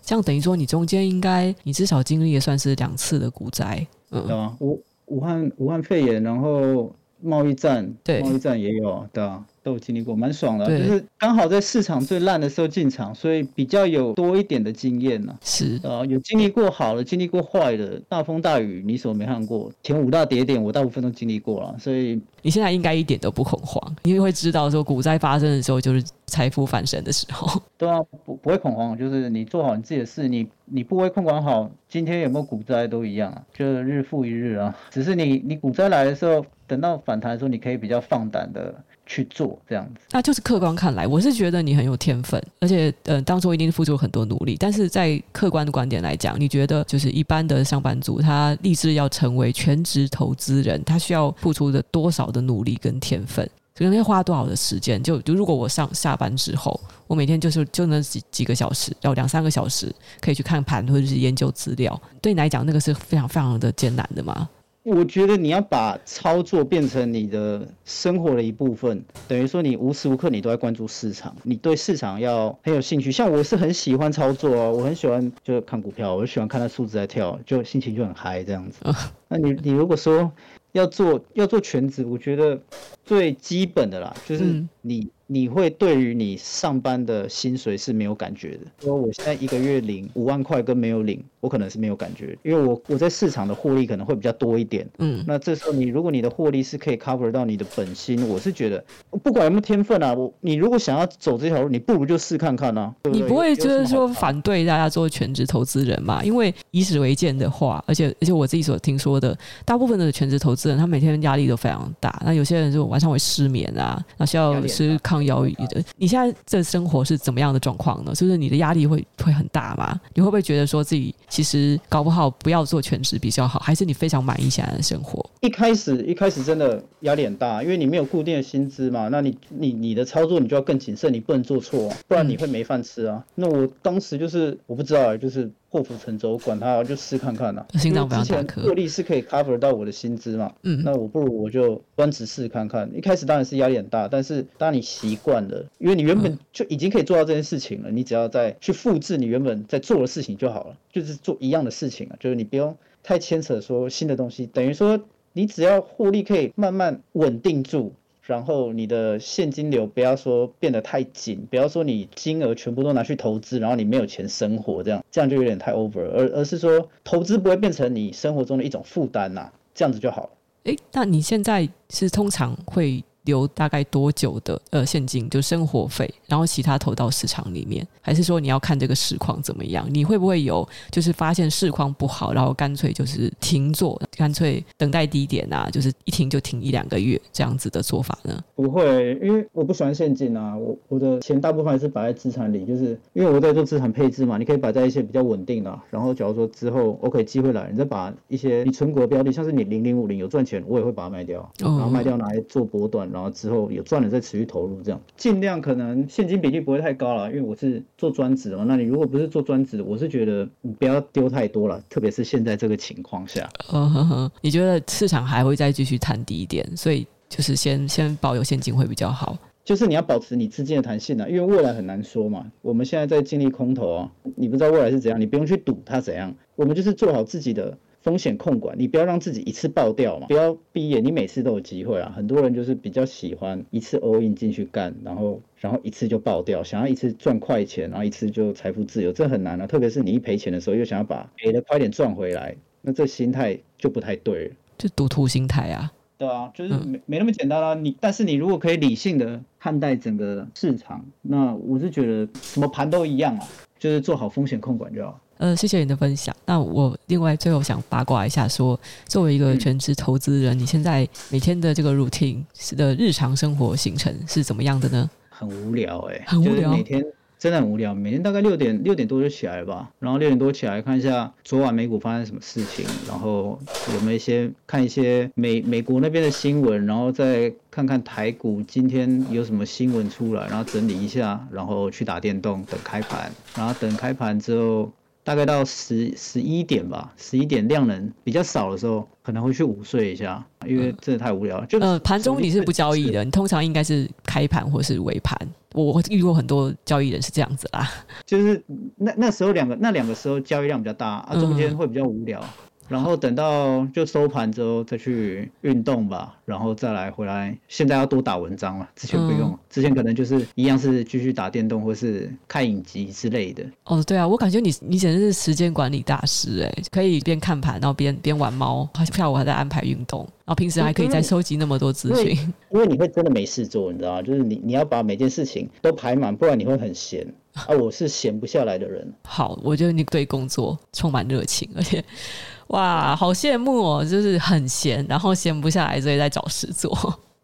这样等于说你中间应该你至少经历也算是两次的股灾，嗯，对啊，武武汉武汉肺炎，然后贸易战，对，贸易战也有，对啊。都有经历过，蛮爽的，就是刚好在市场最烂的时候进场，所以比较有多一点的经验呢。是啊，有经历过好的，经历过坏的，大风大雨你什么没看过？前五大跌点我大部分都经历过了，所以你现在应该一点都不恐慌，因为会知道说股灾发生的时候就是财富翻身的时候。对啊，不不会恐慌，就是你做好你自己的事，你你不会控管好，今天有没有股灾都一样啊，就是日复一日啊。只是你你股灾来的时候，等到反弹的时候，你可以比较放胆的。去做这样子，那就是客观看来，我是觉得你很有天分，而且呃，当初一定是付出很多努力。但是在客观的观点来讲，你觉得就是一般的上班族，他立志要成为全职投资人，他需要付出的多少的努力跟天分，可能要花多少的时间？就就如果我上下班之后，我每天就是就那几几个小时，要两三个小时可以去看盘或者是研究资料，对你来讲，那个是非常非常的艰难的吗？我觉得你要把操作变成你的生活的一部分，等于说你无时无刻你都在关注市场，你对市场要很有兴趣。像我是很喜欢操作哦，我很喜欢就看股票，我就喜欢看它数字在跳，就心情就很嗨这样子。那你你如果说要做要做全职，我觉得最基本的啦，就是你。嗯你会对于你上班的薪水是没有感觉的。说我现在一个月领五万块跟没有领，我可能是没有感觉，因为我我在市场的获利可能会比较多一点。嗯，那这时候你如果你的获利是可以 cover 到你的本薪，我是觉得不管有没有天分啊，我你如果想要走这条路，你不如就试看看啊。对不对？你不会就是说反对大家做全职投资人嘛？因为以史为鉴的话，而且而且我自己所听说的，大部分的全职投资人，他每天压力都非常大。那有些人就晚上会失眠啊，那需要吃抗忧郁的。你现在这生活是怎么样的状况呢？就是你的压力会会很大吗？你会不会觉得说自己其实搞不好不要做全职比较好？还是你非常满意现在的生活？一开始一开始真的压力很大，因为你没有固定的薪资嘛，那你你你的操作你就要更谨慎，你不能做错啊，不然你会没饭吃啊。那我当时就是我不知道，就是。破釜沉舟，管他，就试看看啦、啊。心脏非常大颗，获利是可以 cover 到我的薪资嘛？嗯，那我不如我就专职试看看。一开始当然是压力很大，但是当你习惯了，因为你原本就已经可以做到这件事情了，你只要再去复制你原本在做的事情就好了，就是做一样的事情啊，就是你不用太牵扯说新的东西，等于说你只要获利可以慢慢稳定住。然后你的现金流不要说变得太紧，不要说你金额全部都拿去投资，然后你没有钱生活，这样这样就有点太 over，而而是说投资不会变成你生活中的一种负担呐，这样子就好了。诶，那你现在是通常会？留大概多久的呃现金，就生活费，然后其他投到市场里面，还是说你要看这个市况怎么样？你会不会有就是发现市况不好，然后干脆就是停做，干脆等待低点啊，就是一停就停一两个月这样子的做法呢？不会，因为我不喜欢现金啊，我我的钱大部分还是摆在资产里，就是因为我在做资产配置嘛，你可以摆在一些比较稳定的，然后假如说之后 OK 机会来，你再把一些你存股的标的，像是你零零五零有赚钱，我也会把它卖掉，然后卖掉拿来做波段。然后之后有赚了再持续投入，这样尽量可能现金比例不会太高了，因为我是做专职的嘛。那你如果不是做专职的，我是觉得你不要丢太多了，特别是现在这个情况下。嗯哼哼，你觉得市场还会再继续探底一点，所以就是先先保有现金会比较好。就是你要保持你资金的弹性啊，因为未来很难说嘛。我们现在在经历空头啊，你不知道未来是怎样，你不用去赌它怎样，我们就是做好自己的。风险控管，你不要让自己一次爆掉嘛，不要毕业，你每次都有机会啊。很多人就是比较喜欢一次 all in 进去干，然后然后一次就爆掉，想要一次赚快钱，然后一次就财富自由，这很难啊。特别是你一赔钱的时候，又想要把赔的快点赚回来，那这心态就不太对了，就赌徒心态啊。对啊，就是没没那么简单啦、啊。你但是你如果可以理性的看待整个市场，那我是觉得什么盘都一样啊，就是做好风险控管就好。呃，谢谢你的分享。那我另外最后想八卦一下说，说作为一个全职投资人，嗯，你现在每天的这个 routine 的日常生活行程是怎么样的呢？很无聊哎，欸，很无聊，每天真的很无聊。每天大概六点六点多就起来吧，然后六点多起来看一下昨晚美股发生什么事情，然后有没有一些看一些美美国那边的新闻，然后再看看台股今天有什么新闻出来，然后整理一下，然后去打电动等开盘，然后等开盘之后。大概到十十一点吧，十一点量能比较少的时候，可能会去午睡一下，因为真的太无聊了。就呃，盘中你是不交易的，你通常应该是开盘或是尾盘。我遇过很多交易人是这样子啦，就是那那时候两个那两个时候交易量比较大啊，中间会比较无聊。嗯然后等到就收盘之后再去运动吧，然后再来回来。现在要多打文章了，之前不用，嗯、之前可能就是一样是继续打电动或是看影集之类的。哦，对啊，我感觉你你简直是时间管理大师哎，可以边看盘，然后边边玩猫，下午还在安排运动，然后平时还可以再收集那么多资讯。因为你会真的没事做，你知道吗？就是你你要把每件事情都排满，不然你会很闲 啊。我是闲不下来的人。好，我觉得你对工作充满热情，而且。哇，好羡慕哦！就是很闲，然后闲不下来，所以在找事做。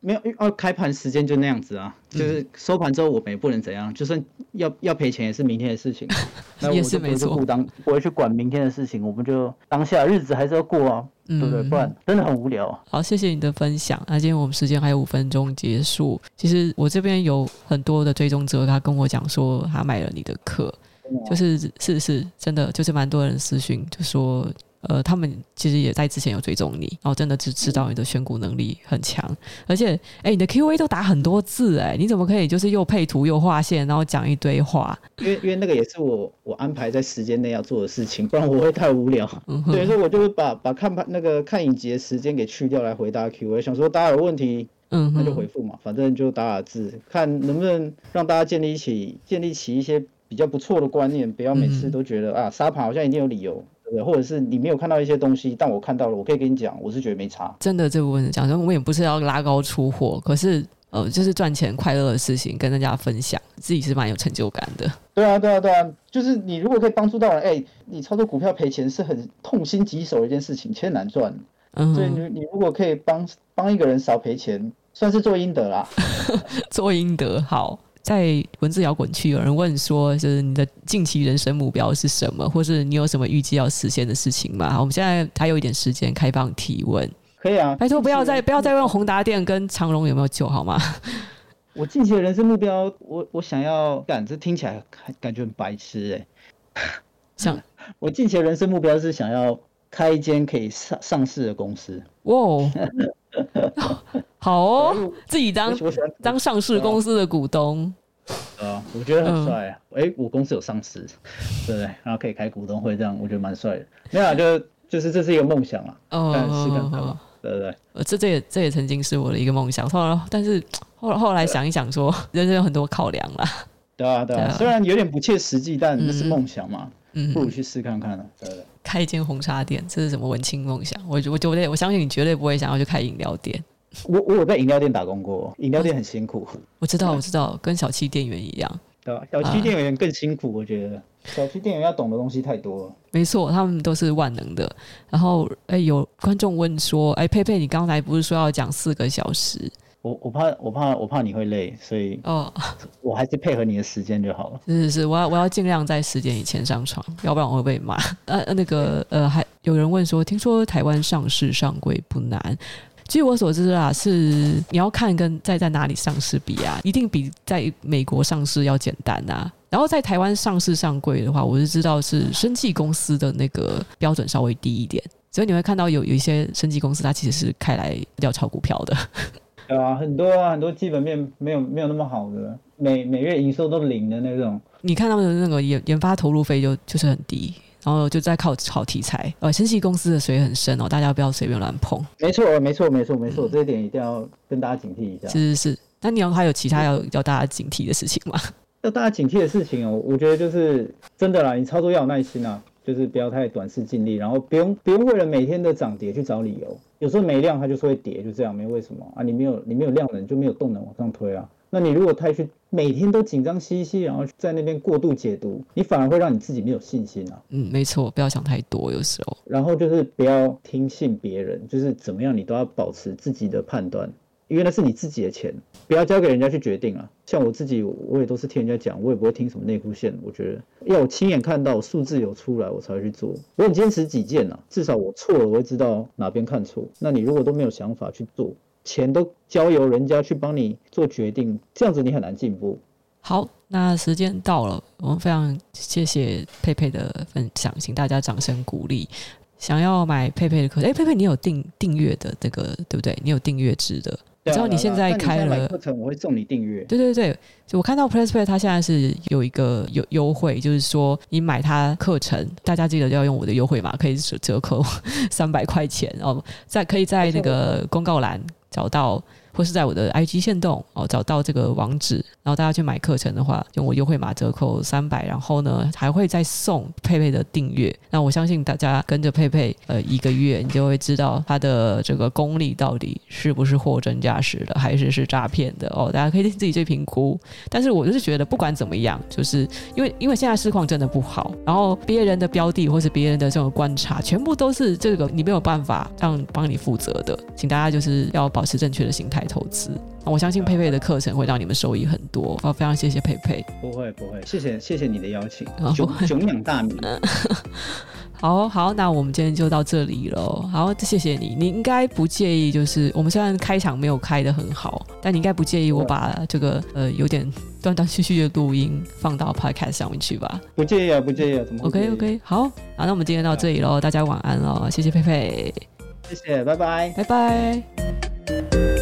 没有，哦，开盘时间就那样子啊，就是收盘之后我们也不能怎样，就算要要赔钱也是明天的事情。那我就不是不当，不会去管明天的事情，我们就当下日子还是要过啊，对不对？不然真的很无聊。好，谢谢你的分享。那今天我们时间还有五分钟结束。其实我这边有很多的追踪者，他跟我讲说他买了你的课，就是是是真的，就是蛮多人私讯就说。呃，他们其实也在之前有追踪你，然后真的只知道你的选股能力很强，而且，哎，你的 Q&A 都打很多字，哎，你怎么可以就是又配图又画线，然后讲一堆话？因为因为那个也是我我安排在时间内要做的事情，不然我会太无聊。对所以我就会把把看盘那个看影集的时间给去掉来回答 Q&A，想说大家有问题，嗯，那就回复嘛，反正就打打字，看能不能让大家建立起建立起一些比较不错的观念，不要每次都觉得、嗯、啊杀盘好像一定有理由。或者是你没有看到一些东西，但我看到了，我可以跟你讲，我是觉得没差。真的，这部分讲，我们也不是要拉高出货，可是呃，就是赚钱快乐的事情跟大家分享，自己是蛮有成就感的。对啊，对啊，对啊，就是你如果可以帮助到人，哎、欸，你操作股票赔钱是很痛心疾首的一件事情，钱难赚。嗯，所以你你如果可以帮帮一个人少赔钱，算是做阴德啦。做阴德好。在文字摇滚区，有人问说，就是你的近期人生目标是什么，或是你有什么预计要实现的事情吗？我们现在还有一点时间，开放提问。可以啊，拜托不要再不要再问宏达店跟长荣有没有救好吗？我近期的人生目标，我我想要感，这听起来感觉很白痴哎、欸。像 我近期的人生目标是想要开一间可以上上市的公司。哇、哦。好哦，自己当当上市公司的股东，啊，我觉得很帅。哎、嗯欸，我公司有上市，对不对？然后可以开股东会，这样我觉得蛮帅的。没有、啊，就就是这是一个梦想啊。哦，是的，对不对？呃，这这也这也曾经是我的一个梦想。后来，但是后后来想一想说，说人生有很多考量啦。对啊，对啊，虽然有点不切实际，但那是梦想嘛。嗯，不如去试看看了。对，对对。开一间红茶店，这是什么文青梦想？我我觉得我相信你绝对不会想要去开饮料店。我我有在饮料店打工过，饮料店很辛苦。我知道，我知道，跟小七店员一样。对吧？小七店员更辛苦，我觉得。小七店员要懂的东西太多了。没错，他们都是万能的。然后，哎、欸，有观众问说，哎、欸，佩佩，你刚才不是说要讲四个小时？我我怕我怕我怕你会累，所以哦，我还是配合你的时间就好了。是是是，我要我要尽量在十点以前上床，要不然我会被骂。呃那个呃，还有人问说，听说台湾上市上柜不难？据我所知啊，是你要看跟在在哪里上市比啊，一定比在美国上市要简单啊。然后在台湾上市上柜的话，我是知道是生技公司的那个标准稍微低一点，所以你会看到有有一些生技公司，它其实是开来要炒股票的。对啊，很多啊，很多基本面没有没有那么好的，每每月营收都零的那种。你看他们的那个研研发投入费就就是很低，然后就在靠炒题材。呃，生技公司的水很深哦，大家不要随便乱碰。没错，没错，没错，没错，这一点一定要跟大家警惕一下。是是是，那你要还有其他要要大家警惕的事情吗？要大家警惕的事情哦，我觉得就是真的啦，你操作要有耐心啊。就是不要太短视近利，然后不用不用为了每天的涨跌去找理由。有时候没量它就是会跌，就这样，没为什么啊？你没有你没有量能就没有动能往上推啊。那你如果太去每天都紧张兮兮，然后在那边过度解读，你反而会让你自己没有信心啊。嗯，没错，不要想太多，有时候。然后就是不要听信别人，就是怎么样你都要保持自己的判断。因为那是你自己的钱，不要交给人家去决定啊。像我自己，我也都是听人家讲，我也不会听什么内裤线。我觉得要我亲眼看到数字有出来，我才会去做。我很坚持己见啊，至少我错了，我会知道哪边看错。那你如果都没有想法去做，钱都交由人家去帮你做决定，这样子你很难进步。好，那时间到了，我们非常谢谢佩佩的分享，请大家掌声鼓励。想要买佩佩的课，哎，佩佩你有订订阅的这个对不对？你有订阅制的。你知道你现在开了课程，我会送你订阅。对对对，就我看到 PressPlay 它现在是有一个优优惠，就是说你买它课程，大家记得要用我的优惠码，可以折折扣三百块钱哦，在可以在那个公告栏找到。或是在我的 IG 线动哦，找到这个网址，然后大家去买课程的话，用我优惠码折扣三百，然后呢还会再送佩佩的订阅。那我相信大家跟着佩佩呃一个月，你就会知道他的这个功力到底是不是货真价实的，还是是诈骗的哦。大家可以自己去评估。但是我就是觉得不管怎么样，就是因为因为现在市况真的不好，然后别人的标的或是别人的这种观察，全部都是这个你没有办法让帮你负责的，请大家就是要保持正确的心态。投资，我相信佩佩的课程会让你们受益很多。好，非常谢谢佩佩。不会不会，谢谢谢谢你的邀请。久久仰大名。好好，那我们今天就到这里了。好，谢谢你。你应该不介意，就是我们虽然开场没有开的很好，但你应该不介意我把这个呃有点断断续续的录音放到 Podcast 上面去吧？不介意啊，不介意啊。怎么？OK OK，好，好，那我们今天到这里喽，大家晚安喽，谢谢佩佩。谢谢，拜拜，拜拜。